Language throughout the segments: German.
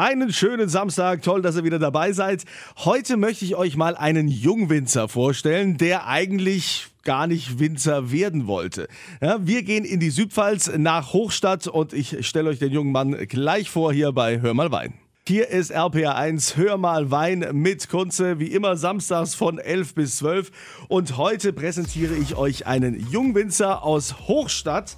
Einen schönen Samstag, toll, dass ihr wieder dabei seid. Heute möchte ich euch mal einen Jungwinzer vorstellen, der eigentlich gar nicht Winzer werden wollte. Ja, wir gehen in die Südpfalz nach Hochstadt und ich stelle euch den jungen Mann gleich vor hier bei Hör mal Wein. Hier ist RPR 1 Hör mal Wein mit Kunze, wie immer samstags von 11 bis 12 und heute präsentiere ich euch einen Jungwinzer aus Hochstadt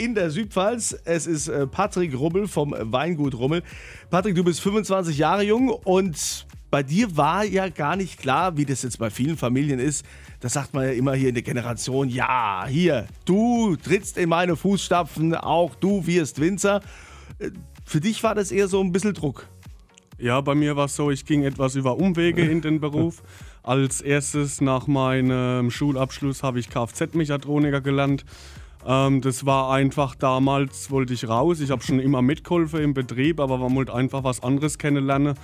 in der Südpfalz. Es ist äh, Patrick Rummel vom Weingut Rummel. Patrick, du bist 25 Jahre jung und bei dir war ja gar nicht klar, wie das jetzt bei vielen Familien ist. Das sagt man ja immer hier in der Generation, ja, hier, du trittst in meine Fußstapfen, auch du wirst Winzer. Äh, für dich war das eher so ein bisschen Druck. Ja, bei mir war es so, ich ging etwas über Umwege in den Beruf. Als erstes nach meinem Schulabschluss habe ich Kfz-Mechatroniker gelernt. Ähm, das war einfach damals, wollte ich raus. Ich habe schon immer mitgeholfen im Betrieb, aber man wollte einfach was anderes kennenlernen.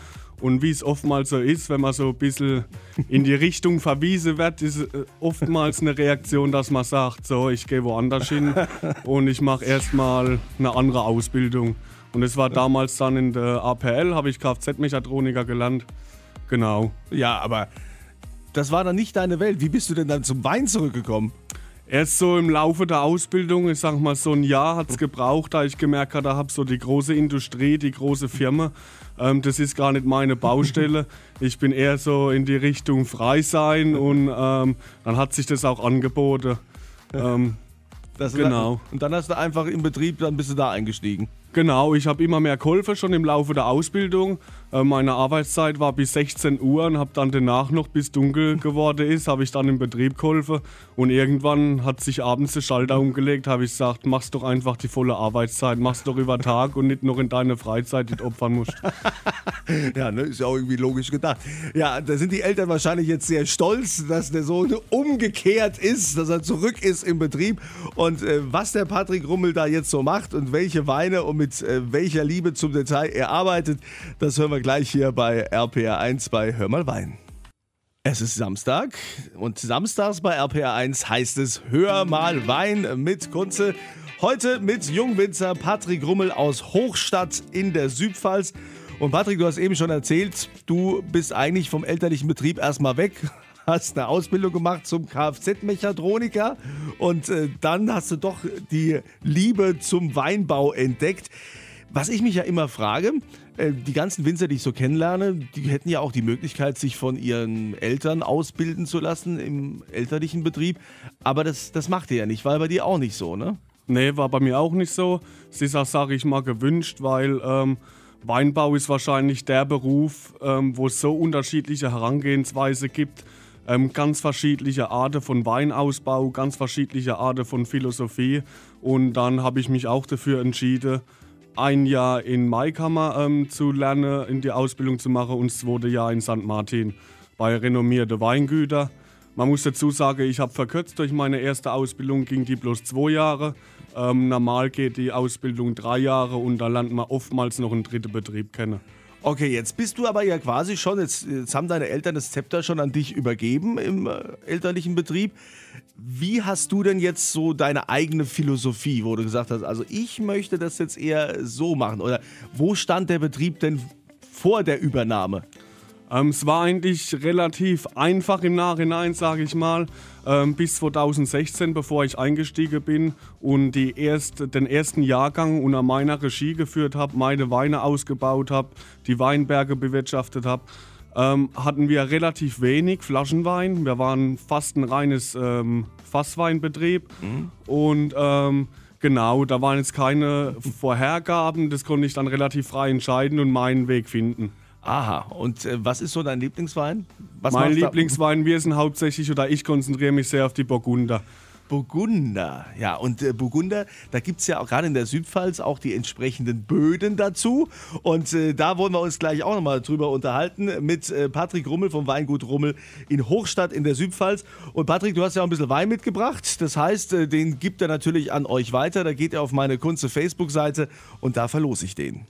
Und wie es oftmals so ist, wenn man so ein bisschen in die Richtung verwiesen wird, ist äh, oftmals eine Reaktion, dass man sagt, so, ich gehe woanders hin und ich mache erstmal eine andere Ausbildung. Und es war damals dann in der APL, habe ich Kfz-Mechatroniker gelernt. Genau. Ja, aber das war dann nicht deine Welt. Wie bist du denn dann zum Wein zurückgekommen? Erst so im Laufe der Ausbildung, ich sag mal so ein Jahr hat es gebraucht, da ich gemerkt habe, da habe so die große Industrie, die große Firma. Ähm, das ist gar nicht meine Baustelle. Ich bin eher so in die Richtung frei sein und ähm, dann hat sich das auch angeboten. Ähm, genau. Und dann hast du einfach im Betrieb, dann bist du da eingestiegen. Genau, ich habe immer mehr geholfen schon im Laufe der Ausbildung. Äh, meine Arbeitszeit war bis 16 Uhr und habe dann danach noch bis dunkel geworden ist, habe ich dann im Betrieb geholfen und irgendwann hat sich abends der Schalter umgelegt, habe ich gesagt, machst doch einfach die volle Arbeitszeit, machst doch über Tag und nicht noch in deine Freizeit, die du opfern musst. ja, ne, ist ja auch irgendwie logisch gedacht. Ja, da sind die Eltern wahrscheinlich jetzt sehr stolz, dass der Sohn umgekehrt ist, dass er zurück ist im Betrieb und äh, was der Patrick Rummel da jetzt so macht und welche Weine und mit äh, welcher Liebe zum Detail er arbeitet, das hören wir gleich hier bei RPR1 bei Hör mal Wein. Es ist Samstag und samstags bei RPR1 heißt es Hör mal Wein mit Kunze. Heute mit Jungwinzer Patrick Rummel aus Hochstadt in der Südpfalz. Und Patrick, du hast eben schon erzählt, du bist eigentlich vom elterlichen Betrieb erstmal weg, hast eine Ausbildung gemacht zum Kfz-Mechatroniker und äh, dann hast du doch die Liebe zum Weinbau entdeckt. Was ich mich ja immer frage, äh, die ganzen Winzer, die ich so kennenlerne, die hätten ja auch die Möglichkeit, sich von ihren Eltern ausbilden zu lassen im elterlichen Betrieb. Aber das, das macht ihr ja nicht, war bei dir auch nicht so, ne? Nee, war bei mir auch nicht so. Es ist auch, sage ich mal, gewünscht, weil ähm, Weinbau ist wahrscheinlich der Beruf, ähm, wo es so unterschiedliche Herangehensweise gibt ähm, ganz verschiedene Arten von Weinausbau, ganz verschiedene Arten von Philosophie. Und dann habe ich mich auch dafür entschieden, ein Jahr in Maikammer ähm, zu lernen, in die Ausbildung zu machen und das zweite Jahr in St. Martin bei renommierten Weingütern. Man muss dazu sagen, ich habe verkürzt durch meine erste Ausbildung, ging die bloß zwei Jahre. Ähm, normal geht die Ausbildung drei Jahre und da lernt man oftmals noch einen dritten Betrieb kennen. Okay, jetzt bist du aber ja quasi schon, jetzt, jetzt haben deine Eltern das Zepter schon an dich übergeben im äh, elterlichen Betrieb. Wie hast du denn jetzt so deine eigene Philosophie, wo du gesagt hast, also ich möchte das jetzt eher so machen? Oder wo stand der Betrieb denn vor der Übernahme? Ähm, es war eigentlich relativ einfach im Nachhinein, sage ich mal, ähm, bis 2016, bevor ich eingestiegen bin und die erst, den ersten Jahrgang unter meiner Regie geführt habe, meine Weine ausgebaut habe, die Weinberge bewirtschaftet habe. Ähm, hatten wir relativ wenig Flaschenwein. Wir waren fast ein reines ähm, Fassweinbetrieb. Mhm. Und ähm, genau, da waren jetzt keine Vorhergaben. Das konnte ich dann relativ frei entscheiden und meinen Weg finden. Aha, und äh, was ist so dein Lieblingswein? Was mein Lieblingswein, wir sind hauptsächlich, oder ich konzentriere mich sehr auf die Burgunder. Burgunder, ja, und äh, Burgunder, da gibt es ja auch gerade in der Südpfalz auch die entsprechenden Böden dazu. Und äh, da wollen wir uns gleich auch nochmal drüber unterhalten mit äh, Patrick Rummel vom Weingut Rummel in Hochstadt in der Südpfalz. Und Patrick, du hast ja auch ein bisschen Wein mitgebracht. Das heißt, äh, den gibt er natürlich an euch weiter. Da geht er auf meine Kunze Facebook-Seite und da verlose ich den.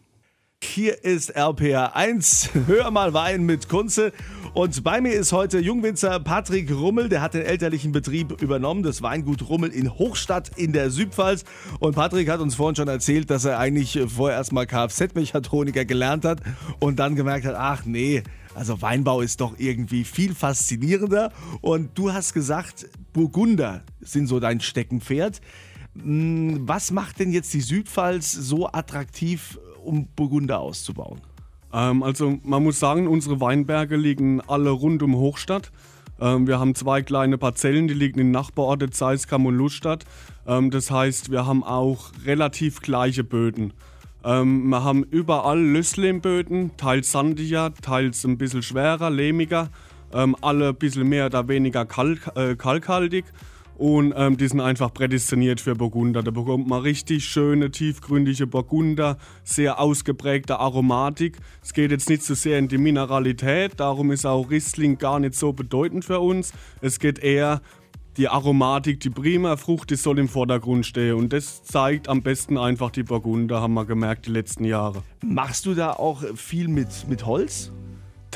Hier ist RPR 1. Hör mal Wein mit Kunze. Und bei mir ist heute Jungwinzer Patrick Rummel. Der hat den elterlichen Betrieb übernommen, das Weingut Rummel in Hochstadt in der Südpfalz. Und Patrick hat uns vorhin schon erzählt, dass er eigentlich vorher erstmal Kfz-Mechatroniker gelernt hat und dann gemerkt hat, ach nee, also Weinbau ist doch irgendwie viel faszinierender. Und du hast gesagt, Burgunder sind so dein Steckenpferd. Hm, was macht denn jetzt die Südpfalz so attraktiv, um Burgunder auszubauen? Ähm, also man muss sagen, unsere Weinberge liegen alle rund um Hochstadt. Ähm, wir haben zwei kleine Parzellen, die liegen in Nachbarorte Zeiskam und Luststadt. Ähm, das heißt, wir haben auch relativ gleiche Böden. Ähm, wir haben überall Lösslehmböden, teils sandiger, teils ein bisschen schwerer, lehmiger, ähm, alle ein bisschen mehr oder weniger kalk, äh, kalkhaltig und ähm, die sind einfach prädestiniert für Burgunder. Da bekommt man richtig schöne, tiefgründige Burgunder, sehr ausgeprägte Aromatik. Es geht jetzt nicht so sehr in die Mineralität, darum ist auch Riesling gar nicht so bedeutend für uns. Es geht eher die Aromatik, die prima Frucht, die soll im Vordergrund stehen. Und das zeigt am besten einfach die Burgunder, haben wir gemerkt die letzten Jahre. Machst du da auch viel mit, mit Holz?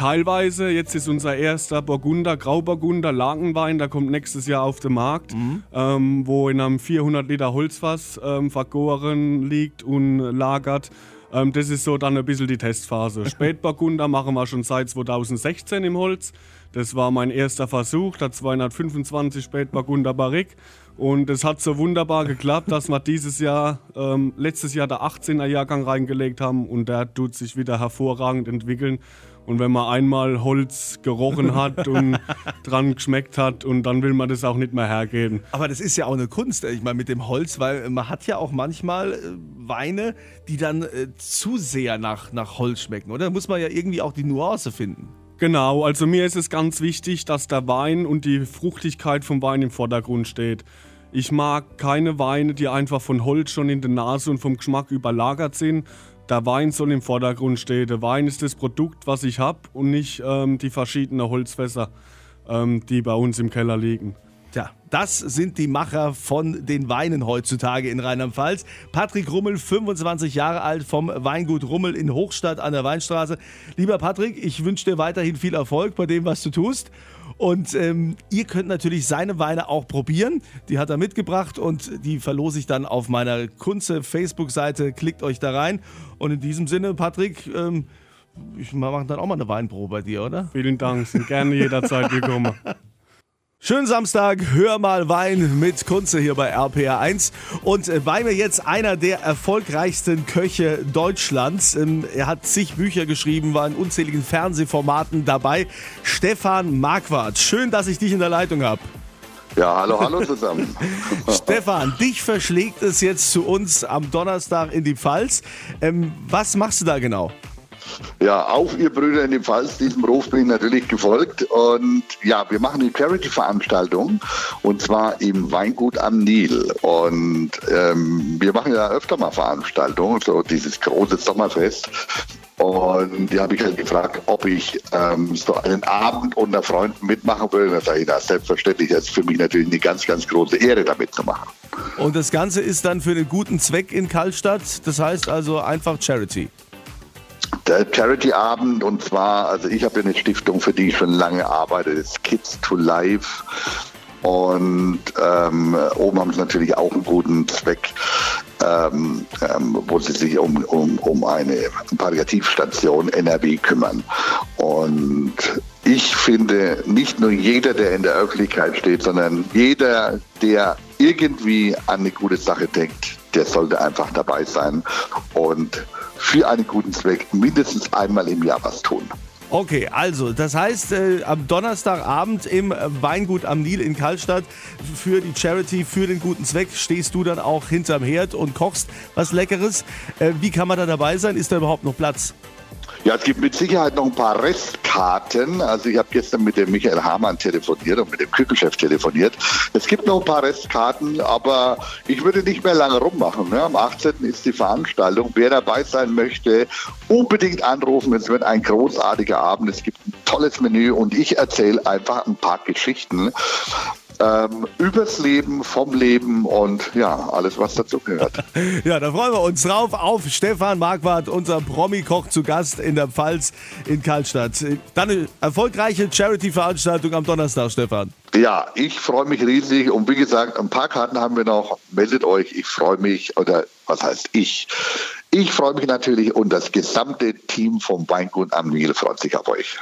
Teilweise, jetzt ist unser erster Burgunder, Grauburgunder, Lagenwein, der kommt nächstes Jahr auf den Markt, mhm. ähm, wo in einem 400 Liter Holzfass ähm, vergoren liegt und lagert. Ähm, das ist so dann ein bisschen die Testphase. Spätburgunder machen wir schon seit 2016 im Holz. Das war mein erster Versuch, der 225 Spätburgunder Barrique. Und es hat so wunderbar geklappt, dass wir dieses Jahr, ähm, letztes Jahr der 18er Jahrgang reingelegt haben und der tut sich wieder hervorragend entwickeln. Und wenn man einmal Holz gerochen hat und dran geschmeckt hat und dann will man das auch nicht mehr hergeben. Aber das ist ja auch eine Kunst, ich meine, mit dem Holz, weil man hat ja auch manchmal äh, Weine, die dann äh, zu sehr nach, nach Holz schmecken, oder? Da muss man ja irgendwie auch die Nuance finden. Genau, also mir ist es ganz wichtig, dass der Wein und die Fruchtigkeit vom Wein im Vordergrund steht. Ich mag keine Weine, die einfach von Holz schon in der Nase und vom Geschmack überlagert sind, der Wein soll im Vordergrund stehen. Der Wein ist das Produkt, was ich habe und nicht ähm, die verschiedenen Holzfässer, ähm, die bei uns im Keller liegen. Tja, das sind die Macher von den Weinen heutzutage in Rheinland-Pfalz. Patrick Rummel, 25 Jahre alt, vom Weingut Rummel in Hochstadt an der Weinstraße. Lieber Patrick, ich wünsche dir weiterhin viel Erfolg bei dem, was du tust. Und ähm, ihr könnt natürlich seine Weine auch probieren. Die hat er mitgebracht und die verlose ich dann auf meiner Kunze Facebook-Seite. Klickt euch da rein. Und in diesem Sinne, Patrick, ähm, ich mache dann auch mal eine Weinprobe bei dir, oder? Vielen Dank, sind gerne jederzeit willkommen. Schönen Samstag, hör mal Wein mit Kunze hier bei RPR1. Und äh, bei mir jetzt einer der erfolgreichsten Köche Deutschlands. Ähm, er hat zig Bücher geschrieben, war in unzähligen Fernsehformaten dabei. Stefan Marquardt. Schön, dass ich dich in der Leitung habe. Ja, hallo, hallo zusammen. Stefan, dich verschlägt es jetzt zu uns am Donnerstag in die Pfalz. Ähm, was machst du da genau? Ja, auf ihr Brüder in dem Pfalz, diesem Ruf bin ich natürlich gefolgt. Und ja, wir machen eine Charity-Veranstaltung und zwar im Weingut am Nil. Und ähm, wir machen ja öfter mal Veranstaltungen, so dieses große Sommerfest. Und die habe ich halt gefragt, ob ich ähm, so einen Abend unter Freunden mitmachen würde. Da sage ich, na, selbstverständlich, das ist für mich natürlich eine ganz, ganz große Ehre, da mitzumachen. Und das Ganze ist dann für den guten Zweck in Kaltstadt, das heißt also einfach Charity Charity-Abend und zwar, also ich habe ja eine Stiftung, für die ich schon lange arbeite, das ist Kids to Life. Und ähm, oben haben sie natürlich auch einen guten Zweck, ähm, ähm, wo sie sich um, um, um eine Palliativstation NRW kümmern. Und ich finde, nicht nur jeder, der in der Öffentlichkeit steht, sondern jeder, der irgendwie an eine gute Sache denkt, der sollte einfach dabei sein und für einen guten Zweck mindestens einmal im Jahr was tun. Okay, also das heißt, äh, am Donnerstagabend im Weingut am Nil in Karlstadt für die Charity, für den guten Zweck stehst du dann auch hinterm Herd und kochst was Leckeres. Äh, wie kann man da dabei sein? Ist da überhaupt noch Platz? Ja, es gibt mit Sicherheit noch ein paar Restkarten. Also ich habe gestern mit dem Michael Hamann telefoniert und mit dem Küchenchef telefoniert. Es gibt noch ein paar Restkarten, aber ich würde nicht mehr lange rummachen. Ne? Am 18. ist die Veranstaltung. Wer dabei sein möchte, unbedingt anrufen. Es wird ein großartiger Abend. Es gibt ein tolles Menü und ich erzähle einfach ein paar Geschichten ähm, übers Leben, vom Leben und ja, alles, was dazu gehört. ja, da freuen wir uns drauf auf Stefan Marquardt, unser Promi-Koch zu Gast in der Pfalz in Karlstadt. Dann eine erfolgreiche Charity-Veranstaltung am Donnerstag, Stefan. Ja, ich freue mich riesig und wie gesagt, ein paar Karten haben wir noch. Meldet euch, ich freue mich oder was heißt ich? Ich freue mich natürlich und das gesamte Team vom Weingut am Nil freut sich auf euch.